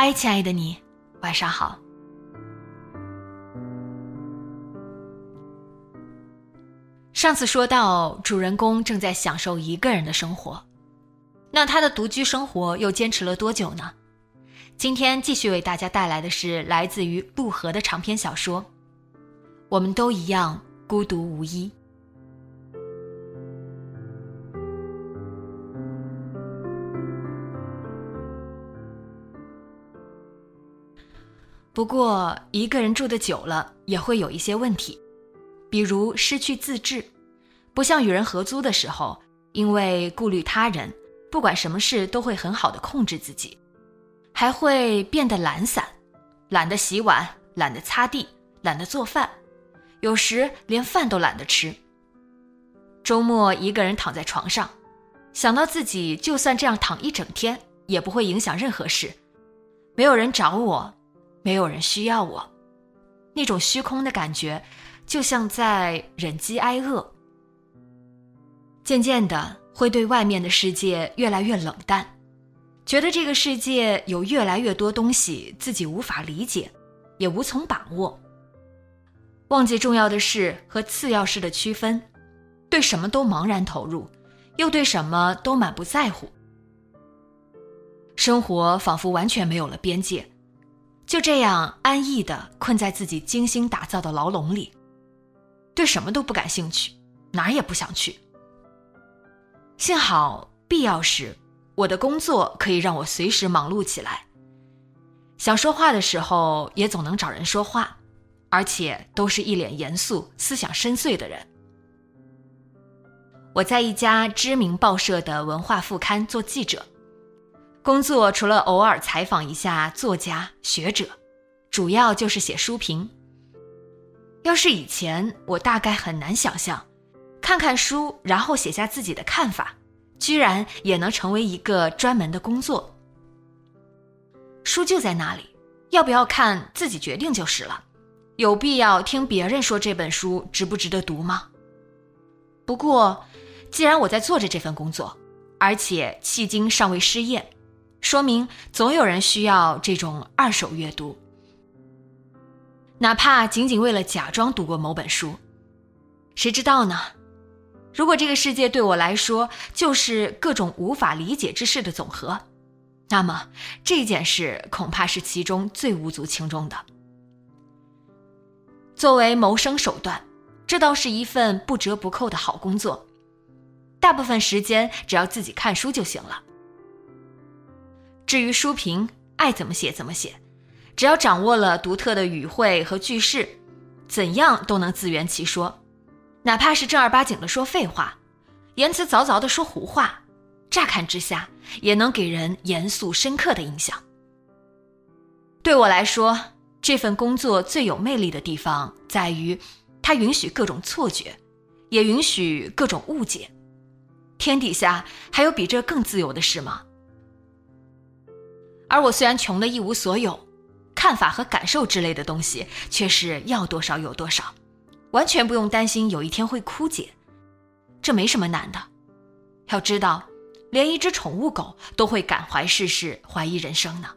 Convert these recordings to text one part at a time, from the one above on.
嗨，亲爱的你，晚上好。上次说到主人公正在享受一个人的生活，那他的独居生活又坚持了多久呢？今天继续为大家带来的是来自于陆河的长篇小说《我们都一样孤独无依》。不过，一个人住的久了，也会有一些问题，比如失去自制，不像与人合租的时候，因为顾虑他人，不管什么事都会很好的控制自己，还会变得懒散，懒得洗碗，懒得擦地，懒得做饭，有时连饭都懒得吃。周末一个人躺在床上，想到自己就算这样躺一整天，也不会影响任何事，没有人找我。没有人需要我，那种虚空的感觉，就像在忍饥挨饿。渐渐的，会对外面的世界越来越冷淡，觉得这个世界有越来越多东西自己无法理解，也无从把握。忘记重要的事和次要事的区分，对什么都茫然投入，又对什么都满不在乎。生活仿佛完全没有了边界。就这样安逸的困在自己精心打造的牢笼里，对什么都不感兴趣，哪儿也不想去。幸好必要时，我的工作可以让我随时忙碌起来。想说话的时候，也总能找人说话，而且都是一脸严肃、思想深邃的人。我在一家知名报社的文化副刊做记者。工作除了偶尔采访一下作家学者，主要就是写书评。要是以前，我大概很难想象，看看书然后写下自己的看法，居然也能成为一个专门的工作。书就在那里，要不要看自己决定就是了，有必要听别人说这本书值不值得读吗？不过，既然我在做着这份工作，而且迄今尚未失业。说明总有人需要这种二手阅读，哪怕仅仅为了假装读过某本书，谁知道呢？如果这个世界对我来说就是各种无法理解之事的总和，那么这件事恐怕是其中最无足轻重的。作为谋生手段，这倒是一份不折不扣的好工作。大部分时间只要自己看书就行了。至于书评，爱怎么写怎么写，只要掌握了独特的语汇和句式，怎样都能自圆其说。哪怕是正儿八经的说废话，言辞凿凿的说胡话，乍看之下也能给人严肃深刻的印象。对我来说，这份工作最有魅力的地方在于，它允许各种错觉，也允许各种误解。天底下还有比这更自由的事吗？而我虽然穷的一无所有，看法和感受之类的东西却是要多少有多少，完全不用担心有一天会枯竭，这没什么难的。要知道，连一只宠物狗都会感怀世事、怀疑人生呢。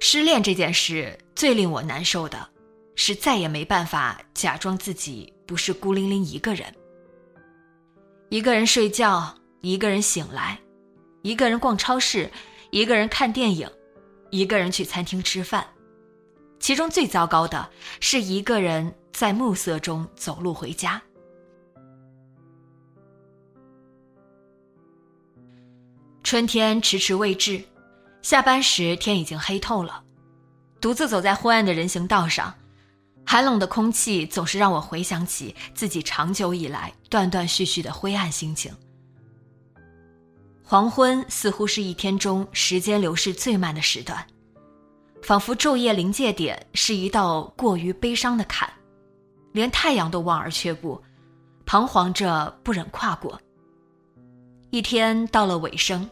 失恋这件事最令我难受的，是再也没办法假装自己不是孤零零一个人。一个人睡觉，一个人醒来，一个人逛超市，一个人看电影，一个人去餐厅吃饭。其中最糟糕的是一个人在暮色中走路回家。春天迟迟未至，下班时天已经黑透了。独自走在昏暗的人行道上，寒冷的空气总是让我回想起自己长久以来断断续续的灰暗心情。黄昏似乎是一天中时间流逝最慢的时段。仿佛昼夜临界点是一道过于悲伤的坎，连太阳都望而却步，彷徨着不忍跨过。一天到了尾声，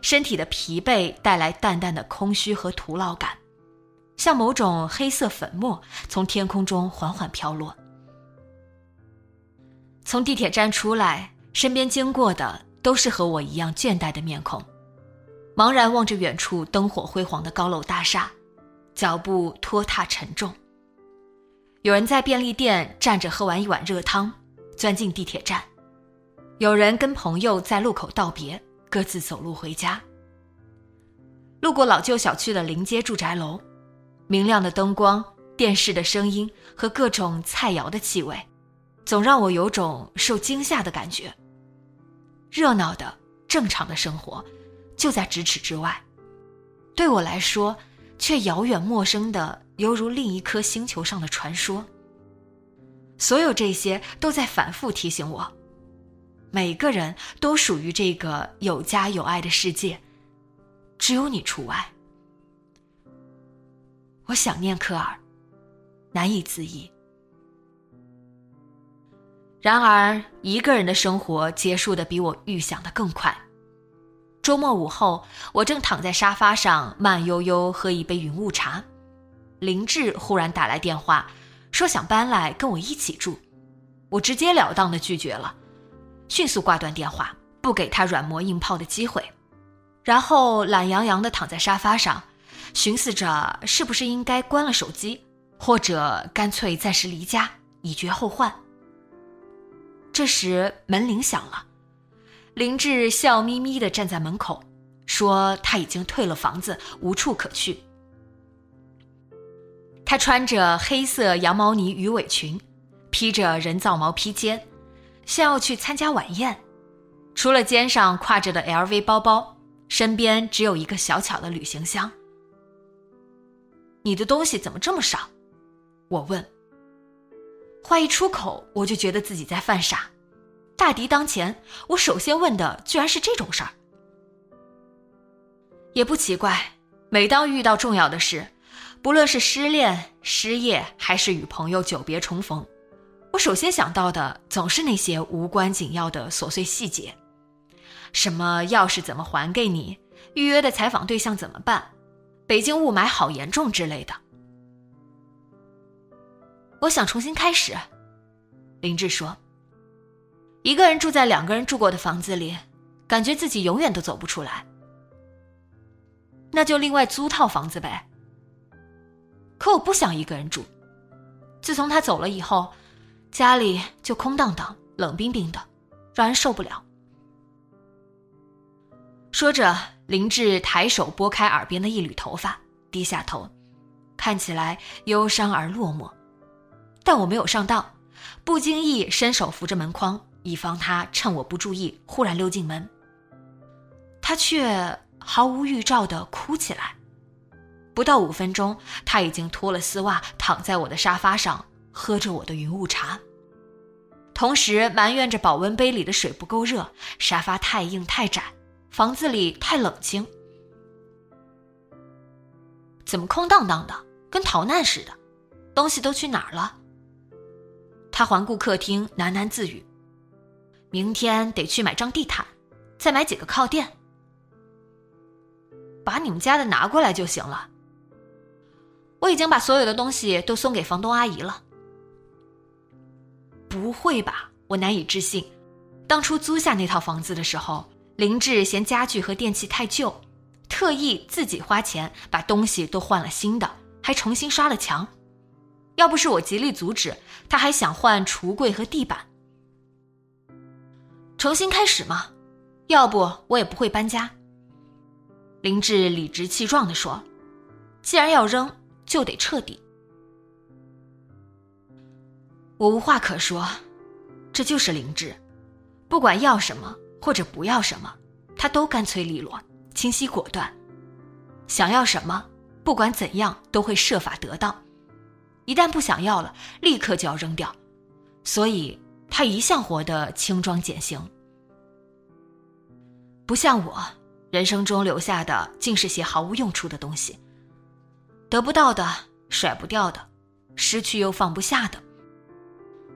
身体的疲惫带来淡淡的空虚和徒劳感，像某种黑色粉末从天空中缓缓飘落。从地铁站出来，身边经过的都是和我一样倦怠的面孔，茫然望着远处灯火辉煌的高楼大厦。脚步拖沓沉重。有人在便利店站着喝完一碗热汤，钻进地铁站；有人跟朋友在路口道别，各自走路回家。路过老旧小区的临街住宅楼，明亮的灯光、电视的声音和各种菜肴的气味，总让我有种受惊吓的感觉。热闹的、正常的生活，就在咫尺之外，对我来说。却遥远陌生的，犹如另一颗星球上的传说。所有这些都在反复提醒我：每个人都属于这个有家有爱的世界，只有你除外。我想念科尔，难以自抑。然而，一个人的生活结束的比我预想的更快。周末午后，我正躺在沙发上慢悠悠喝一杯云雾茶，林志忽然打来电话，说想搬来跟我一起住。我直截了当的拒绝了，迅速挂断电话，不给他软磨硬泡的机会。然后懒洋洋的躺在沙发上，寻思着是不是应该关了手机，或者干脆暂时离家，以绝后患。这时门铃响了。林志笑眯眯地站在门口，说：“他已经退了房子，无处可去。”他穿着黑色羊毛呢鱼尾裙，披着人造毛披肩，像要去参加晚宴。除了肩上挎着的 LV 包包，身边只有一个小巧的旅行箱。你的东西怎么这么少？我问。话一出口，我就觉得自己在犯傻。大敌当前，我首先问的居然是这种事儿，也不奇怪。每当遇到重要的事，不论是失恋、失业，还是与朋友久别重逢，我首先想到的总是那些无关紧要的琐碎细节，什么钥匙怎么还给你，预约的采访对象怎么办，北京雾霾好严重之类的。我想重新开始，林志说。一个人住在两个人住过的房子里，感觉自己永远都走不出来。那就另外租套房子呗。可我不想一个人住。自从他走了以后，家里就空荡荡、冷冰冰的，让人受不了。说着，林志抬手拨开耳边的一缕头发，低下头，看起来忧伤而落寞。但我没有上当，不经意伸手扶着门框。以防他趁我不注意忽然溜进门，他却毫无预兆地哭起来。不到五分钟，他已经脱了丝袜，躺在我的沙发上，喝着我的云雾茶，同时埋怨着保温杯里的水不够热，沙发太硬太窄，房子里太冷清，怎么空荡荡的，跟逃难似的？东西都去哪儿了？他环顾客厅，喃喃自语。明天得去买张地毯，再买几个靠垫，把你们家的拿过来就行了。我已经把所有的东西都送给房东阿姨了。不会吧？我难以置信。当初租下那套房子的时候，林志嫌家具和电器太旧，特意自己花钱把东西都换了新的，还重新刷了墙。要不是我极力阻止，他还想换橱柜和地板。重新开始嘛，要不我也不会搬家。林志理直气壮地说：“既然要扔，就得彻底。”我无话可说，这就是林志，不管要什么或者不要什么，他都干脆利落、清晰果断。想要什么，不管怎样都会设法得到；一旦不想要了，立刻就要扔掉。所以他一向活得轻装简行，不像我，人生中留下的尽是些毫无用处的东西，得不到的、甩不掉的、失去又放不下的，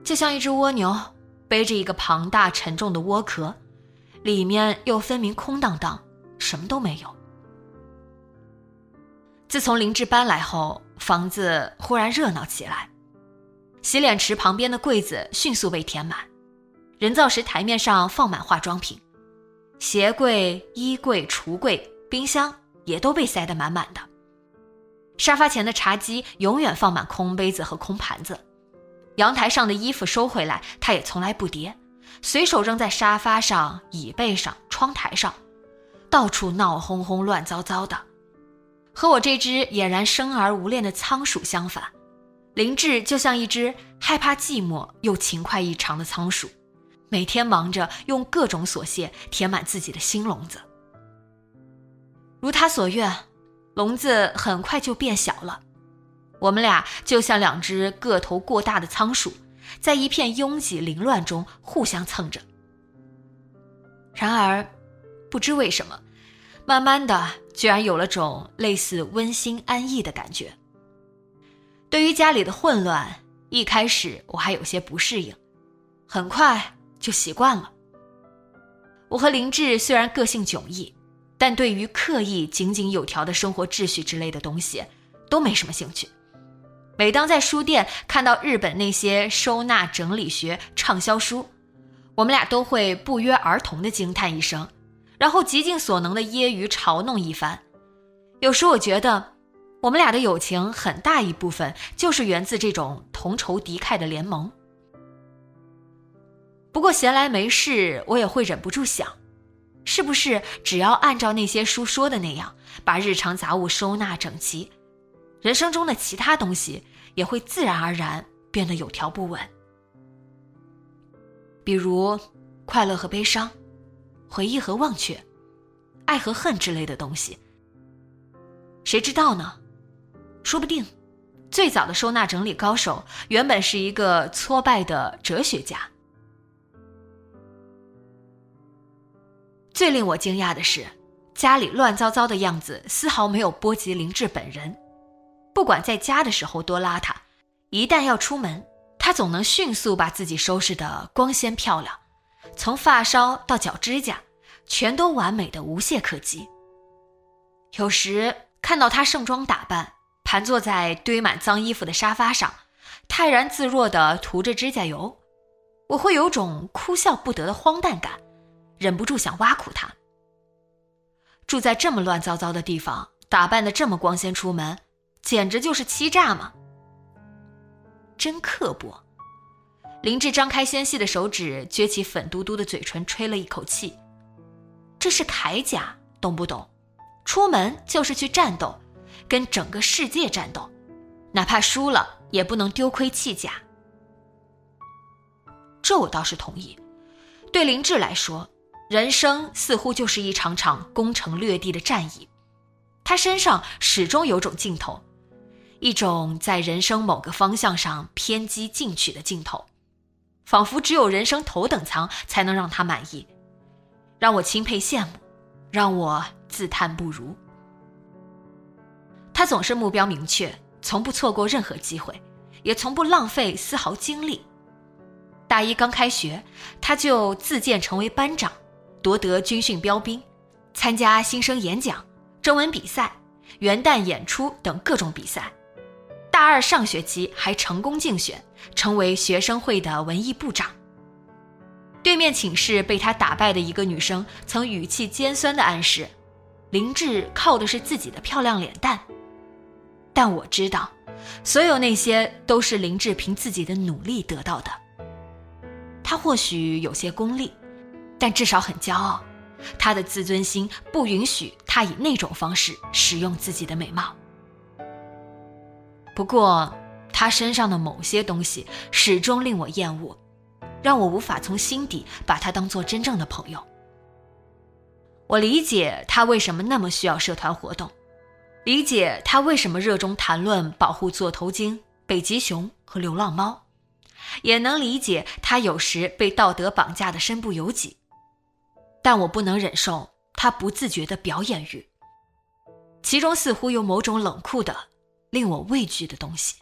就像一只蜗牛背着一个庞大沉重的蜗壳，里面又分明空荡荡，什么都没有。自从林志搬来后，房子忽然热闹起来。洗脸池旁边的柜子迅速被填满，人造石台面上放满化妆品，鞋柜、衣柜、橱柜、冰箱也都被塞得满满的。沙发前的茶几永远放满空杯子和空盘子，阳台上的衣服收回来，他也从来不叠，随手扔在沙发上、椅背上、窗台上，到处闹哄哄、乱糟糟的。和我这只俨然生而无恋的仓鼠相反，林志就像一只害怕寂寞又勤快异常的仓鼠，每天忙着用各种琐屑填满自己的新笼子。如他所愿，笼子很快就变小了，我们俩就像两只个头过大的仓鼠，在一片拥挤凌乱中互相蹭着。然而，不知为什么。慢慢的，居然有了种类似温馨安逸的感觉。对于家里的混乱，一开始我还有些不适应，很快就习惯了。我和林志虽然个性迥异，但对于刻意井井有条的生活秩序之类的东西，都没什么兴趣。每当在书店看到日本那些收纳整理学畅销书，我们俩都会不约而同的惊叹一声。然后极尽所能的揶揄嘲弄一番，有时我觉得，我们俩的友情很大一部分就是源自这种同仇敌忾的联盟。不过闲来没事，我也会忍不住想，是不是只要按照那些书说的那样，把日常杂物收纳整齐，人生中的其他东西也会自然而然变得有条不紊，比如快乐和悲伤。回忆和忘却，爱和恨之类的东西，谁知道呢？说不定，最早的收纳整理高手原本是一个挫败的哲学家。最令我惊讶的是，家里乱糟糟的样子丝毫没有波及林志本人。不管在家的时候多邋遢，一旦要出门，他总能迅速把自己收拾得光鲜漂亮。从发梢到脚指甲，全都完美的无懈可击。有时看到他盛装打扮，盘坐在堆满脏衣服的沙发上，泰然自若地涂着指甲油，我会有种哭笑不得的荒诞感，忍不住想挖苦他。住在这么乱糟糟的地方，打扮的这么光鲜出门，简直就是欺诈嘛！真刻薄。林志张开纤细的手指，撅起粉嘟嘟的嘴唇，吹了一口气。这是铠甲，懂不懂？出门就是去战斗，跟整个世界战斗，哪怕输了也不能丢盔弃甲。这我倒是同意。对林志来说，人生似乎就是一场场攻城略地的战役，他身上始终有种劲头，一种在人生某个方向上偏激进取的劲头。仿佛只有人生头等舱才能让他满意，让我钦佩羡慕，让我自叹不如。他总是目标明确，从不错过任何机会，也从不浪费丝毫精力。大一刚开学，他就自荐成为班长，夺得军训标兵，参加新生演讲、征文比赛、元旦演出等各种比赛。大二上学期还成功竞选，成为学生会的文艺部长。对面寝室被他打败的一个女生曾语气尖酸的暗示：“林志靠的是自己的漂亮脸蛋。”但我知道，所有那些都是林志凭自己的努力得到的。他或许有些功利，但至少很骄傲。他的自尊心不允许他以那种方式使用自己的美貌。不过，他身上的某些东西始终令我厌恶，让我无法从心底把他当做真正的朋友。我理解他为什么那么需要社团活动，理解他为什么热衷谈论保护座头鲸、北极熊和流浪猫，也能理解他有时被道德绑架的身不由己。但我不能忍受他不自觉的表演欲，其中似乎有某种冷酷的、令我畏惧的东西。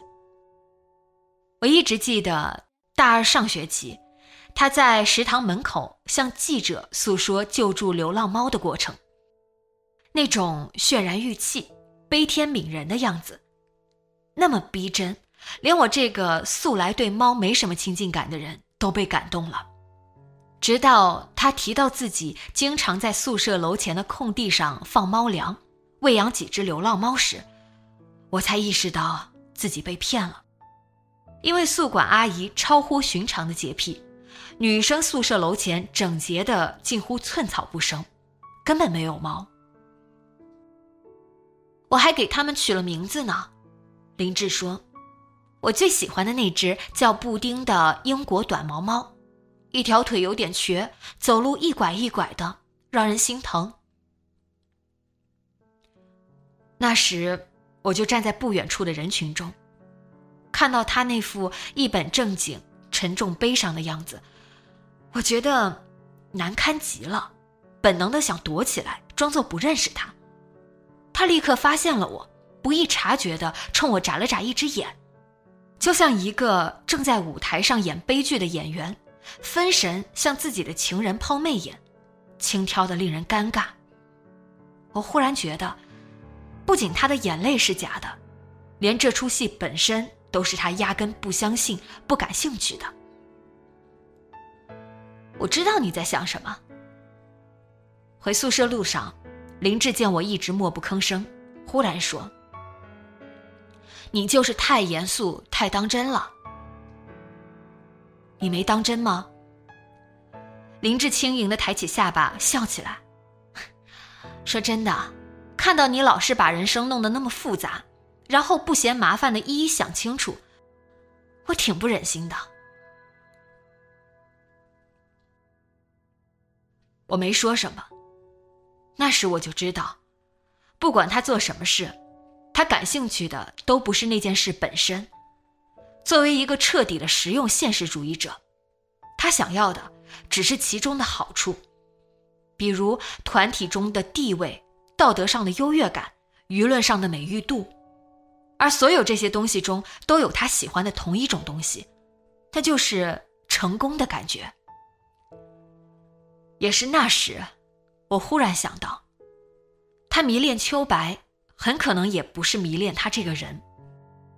我一直记得大二上学期，他在食堂门口向记者诉说救助流浪猫的过程，那种渲然欲泣、悲天悯人的样子，那么逼真，连我这个素来对猫没什么亲近感的人都被感动了。直到他提到自己经常在宿舍楼前的空地上放猫粮，喂养几只流浪猫时，我才意识到自己被骗了。因为宿管阿姨超乎寻常的洁癖，女生宿舍楼前整洁的近乎寸草不生，根本没有猫。我还给他们取了名字呢。林志说：“我最喜欢的那只叫布丁的英国短毛猫。”一条腿有点瘸，走路一拐一拐的，让人心疼。那时，我就站在不远处的人群中，看到他那副一本正经、沉重悲伤的样子，我觉得难堪极了，本能的想躲起来，装作不认识他。他立刻发现了我，不易察觉的冲我眨了眨一只眼，就像一个正在舞台上演悲剧的演员。分神向自己的情人抛媚眼，轻佻的令人尴尬。我忽然觉得，不仅他的眼泪是假的，连这出戏本身都是他压根不相信、不感兴趣的。我知道你在想什么。回宿舍路上，林志见我一直默不吭声，忽然说：“你就是太严肃、太当真了。”你没当真吗？林志轻盈的抬起下巴笑起来，说：“真的，看到你老是把人生弄得那么复杂，然后不嫌麻烦的一一想清楚，我挺不忍心的。”我没说什么。那时我就知道，不管他做什么事，他感兴趣的都不是那件事本身。作为一个彻底的实用现实主义者，他想要的只是其中的好处，比如团体中的地位、道德上的优越感、舆论上的美誉度，而所有这些东西中都有他喜欢的同一种东西，那就是成功的感觉。也是那时，我忽然想到，他迷恋秋白，很可能也不是迷恋他这个人。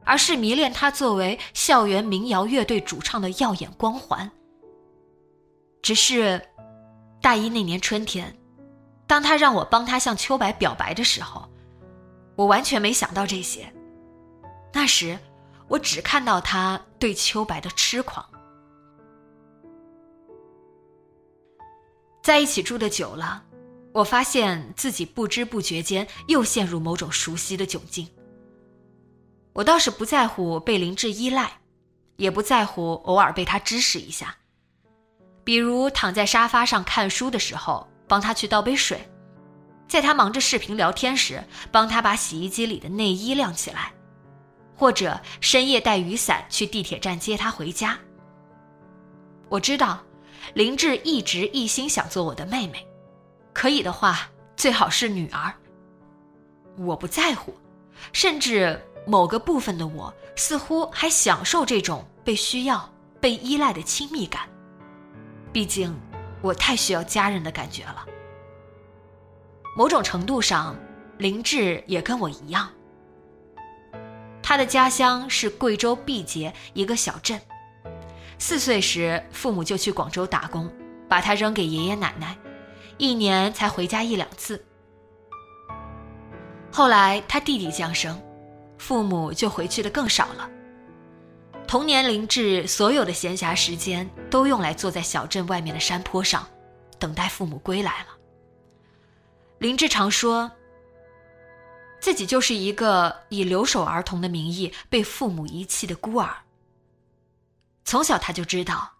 而是迷恋他作为校园民谣乐队主唱的耀眼光环。只是，大一那年春天，当他让我帮他向秋白表白的时候，我完全没想到这些。那时，我只看到他对秋白的痴狂。在一起住的久了，我发现自己不知不觉间又陷入某种熟悉的窘境。我倒是不在乎被林志依赖，也不在乎偶尔被他指使一下，比如躺在沙发上看书的时候帮他去倒杯水，在他忙着视频聊天时帮他把洗衣机里的内衣晾起来，或者深夜带雨伞去地铁站接他回家。我知道，林志一直一心想做我的妹妹，可以的话最好是女儿。我不在乎，甚至。某个部分的我似乎还享受这种被需要、被依赖的亲密感，毕竟我太需要家人的感觉了。某种程度上，林志也跟我一样。他的家乡是贵州毕节一个小镇，四岁时父母就去广州打工，把他扔给爷爷奶奶，一年才回家一两次。后来他弟弟降生。父母就回去的更少了。童年林志所有的闲暇时间都用来坐在小镇外面的山坡上，等待父母归来了。林志常说，自己就是一个以留守儿童的名义被父母遗弃的孤儿。从小他就知道，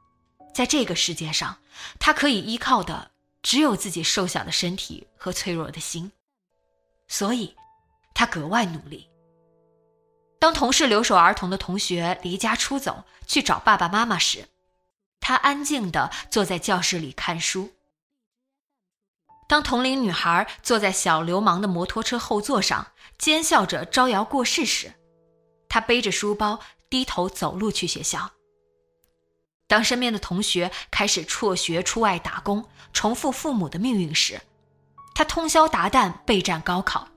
在这个世界上，他可以依靠的只有自己瘦小的身体和脆弱的心，所以，他格外努力。当同是留守儿童的同学离家出走去找爸爸妈妈时，他安静地坐在教室里看书。当同龄女孩坐在小流氓的摩托车后座上奸笑着招摇过市时，他背着书包低头走路去学校。当身边的同学开始辍学出外打工，重复父母的命运时，他通宵达旦备战高考。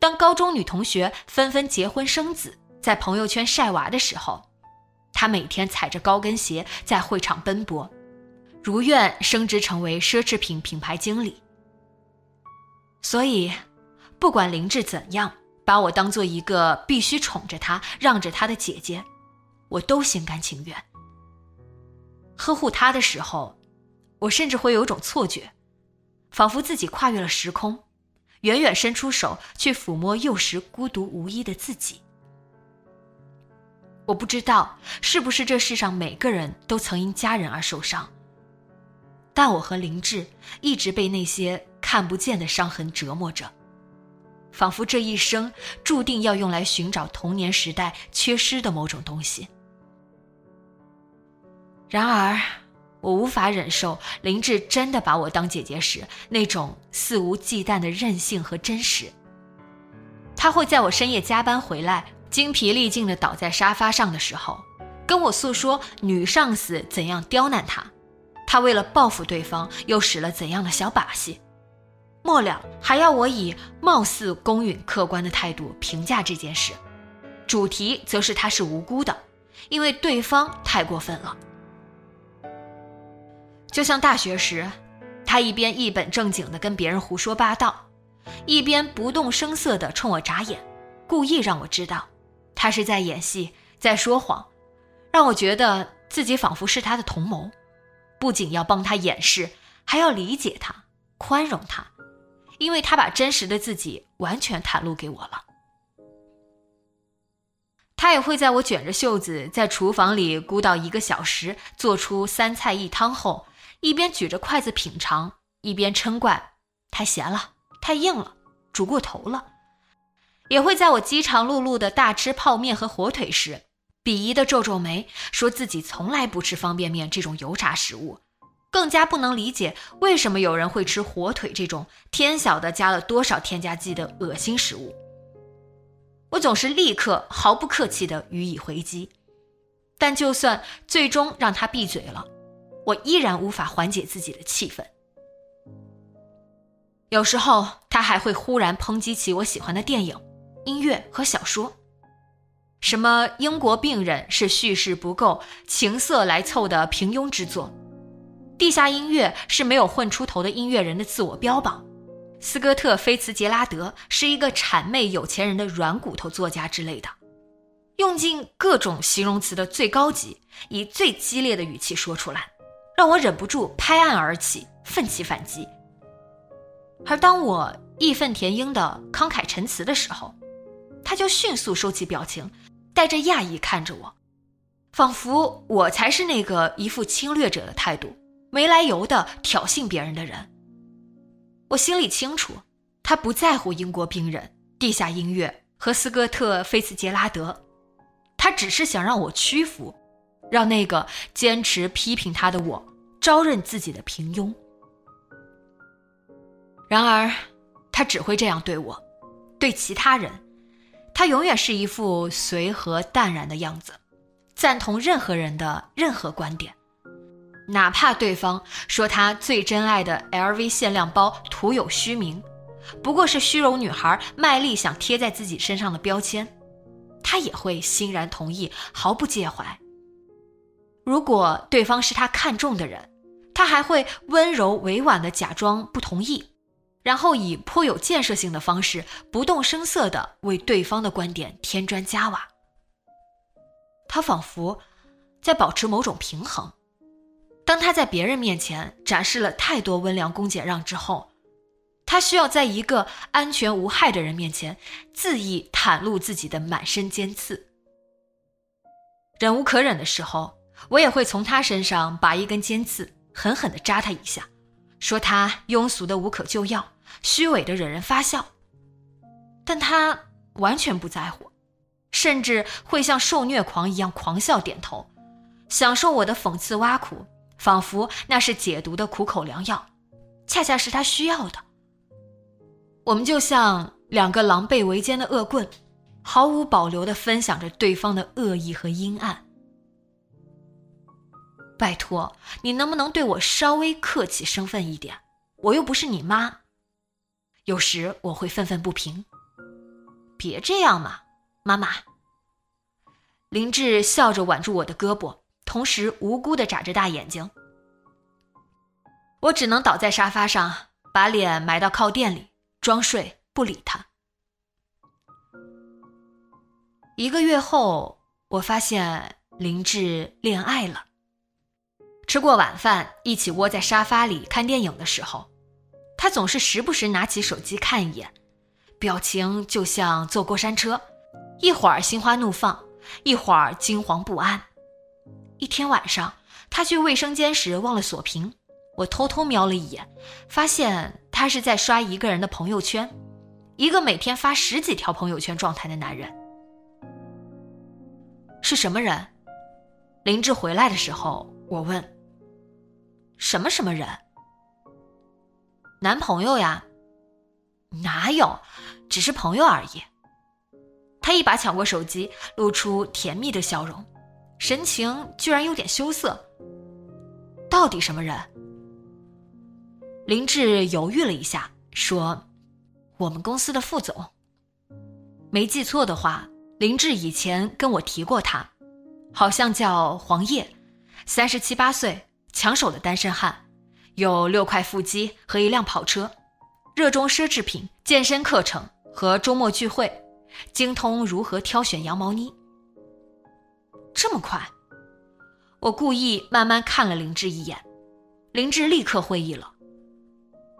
当高中女同学纷纷结婚生子，在朋友圈晒娃的时候，他每天踩着高跟鞋在会场奔波，如愿升职成为奢侈品品牌经理。所以，不管林志怎样把我当做一个必须宠着他、让着他的姐姐，我都心甘情愿。呵护他的时候，我甚至会有种错觉，仿佛自己跨越了时空。远远伸出手去抚摸幼时孤独无依的自己。我不知道是不是这世上每个人都曾因家人而受伤，但我和林志一直被那些看不见的伤痕折磨着，仿佛这一生注定要用来寻找童年时代缺失的某种东西。然而。我无法忍受林志真的把我当姐姐时那种肆无忌惮的任性和真实。他会在我深夜加班回来，精疲力尽的倒在沙发上的时候，跟我诉说女上司怎样刁难他，他为了报复对方又使了怎样的小把戏，末了还要我以貌似公允客观的态度评价这件事，主题则是他是无辜的，因为对方太过分了。就像大学时，他一边一本正经地跟别人胡说八道，一边不动声色地冲我眨眼，故意让我知道他是在演戏，在说谎，让我觉得自己仿佛是他的同谋，不仅要帮他掩饰，还要理解他、宽容他，因为他把真实的自己完全袒露给我了。他也会在我卷着袖子在厨房里咕到一个小时，做出三菜一汤后。一边举着筷子品尝，一边嗔怪太咸了、太硬了、煮过头了；也会在我饥肠辘辘的大吃泡面和火腿时，鄙夷的皱皱眉，说自己从来不吃方便面这种油炸食物，更加不能理解为什么有人会吃火腿这种天晓得加了多少添加剂的恶心食物。我总是立刻毫不客气地予以回击，但就算最终让他闭嘴了。我依然无法缓解自己的气愤。有时候，他还会忽然抨击起我喜欢的电影、音乐和小说，什么英国病人是叙事不够、情色来凑的平庸之作，地下音乐是没有混出头的音乐人的自我标榜，斯科特·菲茨杰拉德是一个谄媚有钱人的软骨头作家之类的，用尽各种形容词的最高级，以最激烈的语气说出来。让我忍不住拍案而起，奋起反击。而当我义愤填膺的慷慨陈词的时候，他就迅速收起表情，带着讶异看着我，仿佛我才是那个一副侵略者的态度、没来由的挑衅别人的人。我心里清楚，他不在乎英国兵人、地下音乐和斯科特·菲茨杰拉德，他只是想让我屈服，让那个坚持批评他的我。招认自己的平庸，然而，他只会这样对我，对其他人，他永远是一副随和淡然的样子，赞同任何人的任何观点，哪怕对方说他最珍爱的 LV 限量包徒有虚名，不过是虚荣女孩卖力想贴在自己身上的标签，他也会欣然同意，毫不介怀。如果对方是他看中的人。他还会温柔委婉地假装不同意，然后以颇有建设性的方式，不动声色地为对方的观点添砖加瓦。他仿佛在保持某种平衡，当他在别人面前展示了太多温良恭俭让之后，他需要在一个安全无害的人面前恣意袒露自己的满身尖刺。忍无可忍的时候，我也会从他身上拔一根尖刺，狠狠地扎他一下，说他庸俗的无可救药，虚伪的惹人发笑。但他完全不在乎，甚至会像受虐狂一样狂笑点头，享受我的讽刺挖苦。仿佛那是解毒的苦口良药，恰恰是他需要的。我们就像两个狼狈为奸的恶棍，毫无保留地分享着对方的恶意和阴暗。拜托，你能不能对我稍微客气生分一点？我又不是你妈。有时我会愤愤不平。别这样嘛，妈妈。林志笑着挽住我的胳膊。同时无辜的眨着大眼睛，我只能倒在沙发上，把脸埋到靠垫里装睡，不理他。一个月后，我发现林志恋爱了。吃过晚饭，一起窝在沙发里看电影的时候，他总是时不时拿起手机看一眼，表情就像坐过山车，一会儿心花怒放，一会儿惊惶不安。一天晚上，他去卫生间时忘了锁屏，我偷偷瞄了一眼，发现他是在刷一个人的朋友圈，一个每天发十几条朋友圈状态的男人。是什么人？林志回来的时候，我问。什么什么人？男朋友呀？哪有，只是朋友而已。他一把抢过手机，露出甜蜜的笑容。神情居然有点羞涩。到底什么人？林志犹豫了一下，说：“我们公司的副总。”没记错的话，林志以前跟我提过他，好像叫黄叶，三十七八岁，抢手的单身汉，有六块腹肌和一辆跑车，热衷奢侈品、健身课程和周末聚会，精通如何挑选羊毛呢。这么快，我故意慢慢看了林志一眼，林志立刻会意了。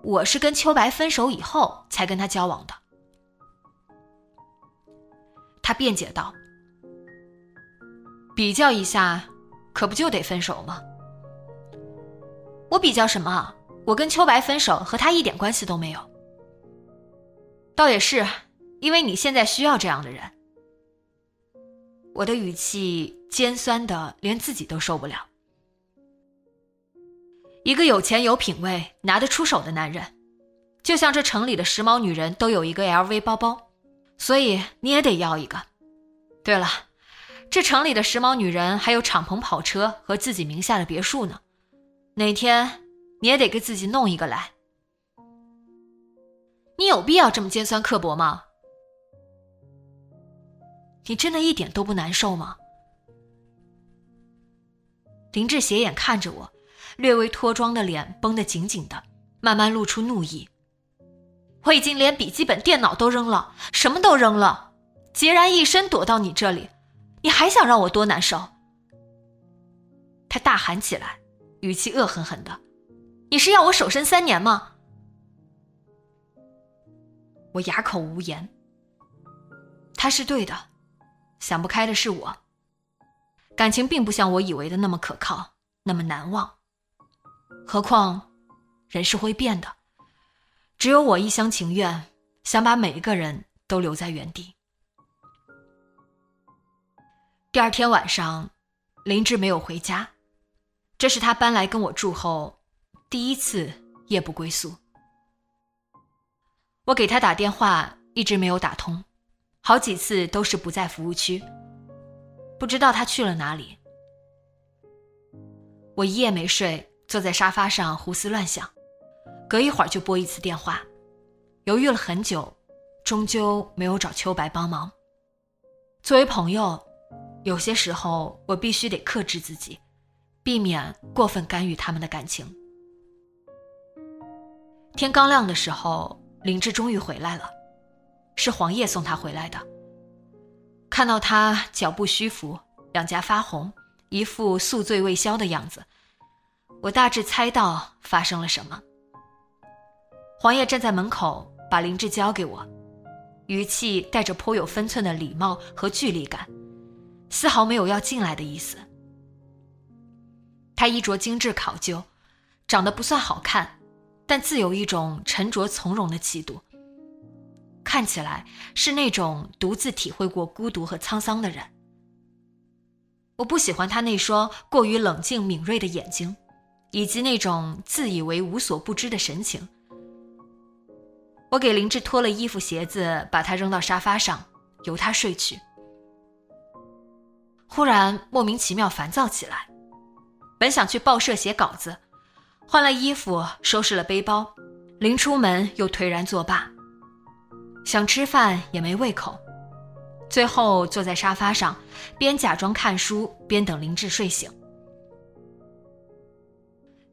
我是跟秋白分手以后才跟他交往的。他辩解道：“比较一下，可不就得分手吗？我比较什么？我跟秋白分手和他一点关系都没有。倒也是，因为你现在需要这样的人。”我的语气尖酸的，连自己都受不了。一个有钱有品位、拿得出手的男人，就像这城里的时髦女人都有一个 LV 包包，所以你也得要一个。对了，这城里的时髦女人还有敞篷跑车和自己名下的别墅呢，哪天你也得给自己弄一个来。你有必要这么尖酸刻薄吗？你真的一点都不难受吗？林志斜眼看着我，略微脱妆的脸绷得紧紧的，慢慢露出怒意。我已经连笔记本电脑都扔了，什么都扔了，孑然一身躲到你这里，你还想让我多难受？他大喊起来，语气恶狠狠的：“你是要我守身三年吗？”我哑口无言。他是对的。想不开的是我，感情并不像我以为的那么可靠，那么难忘。何况，人是会变的，只有我一厢情愿，想把每一个人都留在原地。第二天晚上，林志没有回家，这是他搬来跟我住后第一次夜不归宿。我给他打电话，一直没有打通。好几次都是不在服务区，不知道他去了哪里。我一夜没睡，坐在沙发上胡思乱想，隔一会儿就拨一次电话，犹豫了很久，终究没有找秋白帮忙。作为朋友，有些时候我必须得克制自己，避免过分干预他们的感情。天刚亮的时候，林志终于回来了。是黄叶送他回来的。看到他脚步虚浮，两颊发红，一副宿醉未消的样子，我大致猜到发生了什么。黄叶站在门口，把林志交给我，语气带着颇有分寸的礼貌和距离感，丝毫没有要进来的意思。他衣着精致考究，长得不算好看，但自有一种沉着从容的气度。看起来是那种独自体会过孤独和沧桑的人。我不喜欢他那双过于冷静敏锐的眼睛，以及那种自以为无所不知的神情。我给林志脱了衣服鞋子，把他扔到沙发上，由他睡去。忽然莫名其妙烦躁起来。本想去报社写稿子，换了衣服，收拾了背包，临出门又颓然作罢。想吃饭也没胃口，最后坐在沙发上，边假装看书边等林志睡醒。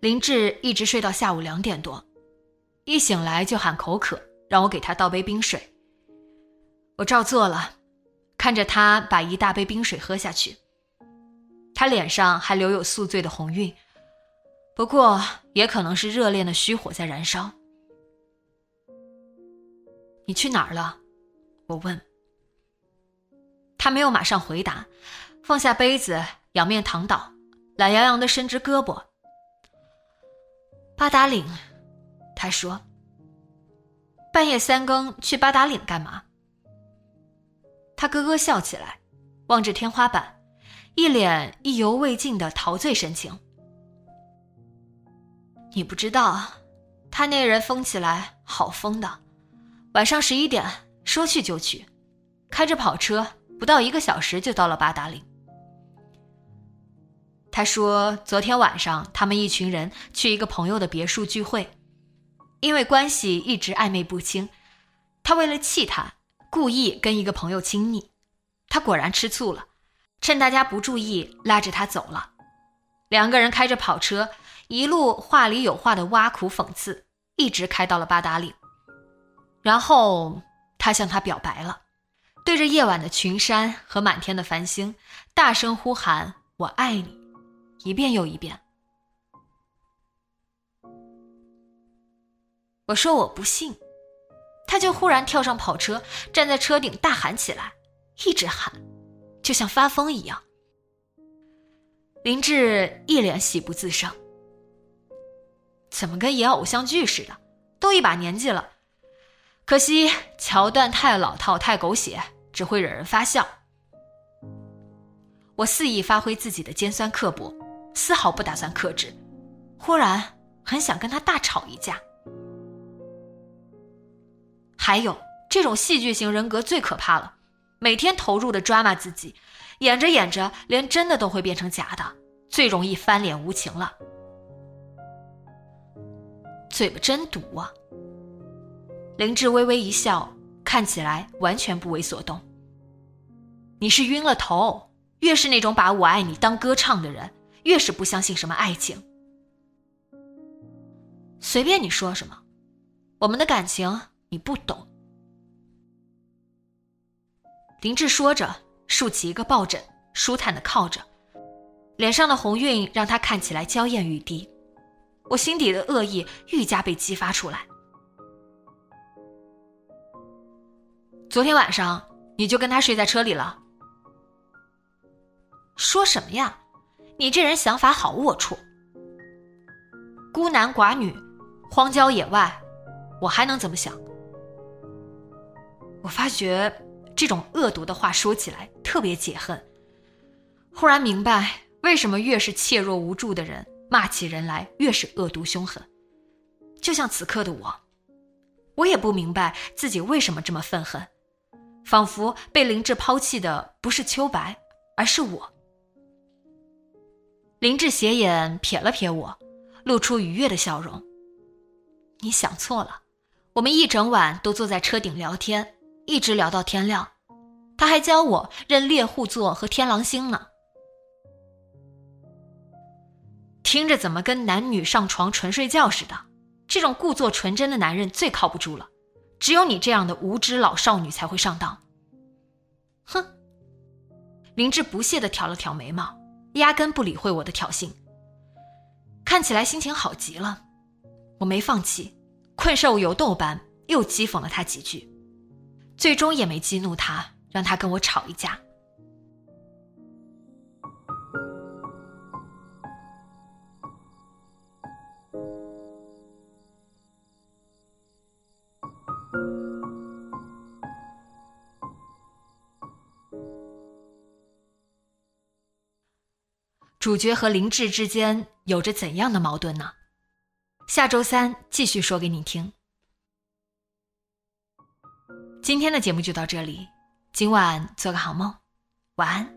林志一直睡到下午两点多，一醒来就喊口渴，让我给他倒杯冰水。我照做了，看着他把一大杯冰水喝下去。他脸上还留有宿醉的红晕，不过也可能是热恋的虚火在燃烧。你去哪儿了？我问。他没有马上回答，放下杯子，仰面躺倒，懒洋洋的伸直胳膊。八达岭，他说。半夜三更去八达岭干嘛？他咯咯笑起来，望着天花板。一脸意犹未尽的陶醉神情。你不知道，他那人疯起来好疯的，晚上十一点说去就去，开着跑车，不到一个小时就到了八达岭。他说，昨天晚上他们一群人去一个朋友的别墅聚会，因为关系一直暧昧不清，他为了气他，故意跟一个朋友亲昵，他果然吃醋了。趁大家不注意，拉着他走了。两个人开着跑车，一路话里有话的挖苦讽刺，一直开到了八达岭。然后他向她表白了，对着夜晚的群山和满天的繁星，大声呼喊“我爱你”，一遍又一遍。我说我不信，他就忽然跳上跑车，站在车顶大喊起来，一直喊。就像发疯一样，林志一脸喜不自胜。怎么跟演偶像剧似的？都一把年纪了，可惜桥段太老套、太狗血，只会惹人发笑。我肆意发挥自己的尖酸刻薄，丝毫不打算克制。忽然很想跟他大吵一架。还有这种戏剧型人格最可怕了。每天投入的 drama 自己，演着演着，连真的都会变成假的，最容易翻脸无情了。嘴巴真毒啊！林志微微一笑，看起来完全不为所动。你是晕了头，越是那种把我爱你当歌唱的人，越是不相信什么爱情。随便你说什么，我们的感情你不懂。林志说着，竖起一个抱枕，舒坦的靠着，脸上的红晕让他看起来娇艳欲滴。我心底的恶意愈加被激发出来。昨天晚上你就跟他睡在车里了？说什么呀？你这人想法好龌龊。孤男寡女，荒郊野外，我还能怎么想？我发觉。这种恶毒的话说起来特别解恨。忽然明白为什么越是怯弱无助的人骂起人来越是恶毒凶狠。就像此刻的我，我也不明白自己为什么这么愤恨，仿佛被林志抛弃的不是秋白，而是我。林志斜眼瞥了瞥我，露出愉悦的笑容。你想错了，我们一整晚都坐在车顶聊天。一直聊到天亮，他还教我认猎户座和天狼星呢。听着怎么跟男女上床纯睡觉似的？这种故作纯真的男人最靠不住了，只有你这样的无知老少女才会上当。哼！林志不屑的挑了挑眉毛，压根不理会我的挑衅。看起来心情好极了。我没放弃，困兽犹斗般又讥讽了他几句，最终也没激怒他，让他跟我吵一架。主角和林志之间有着怎样的矛盾呢？下周三继续说给你听。今天的节目就到这里，今晚做个好梦，晚安。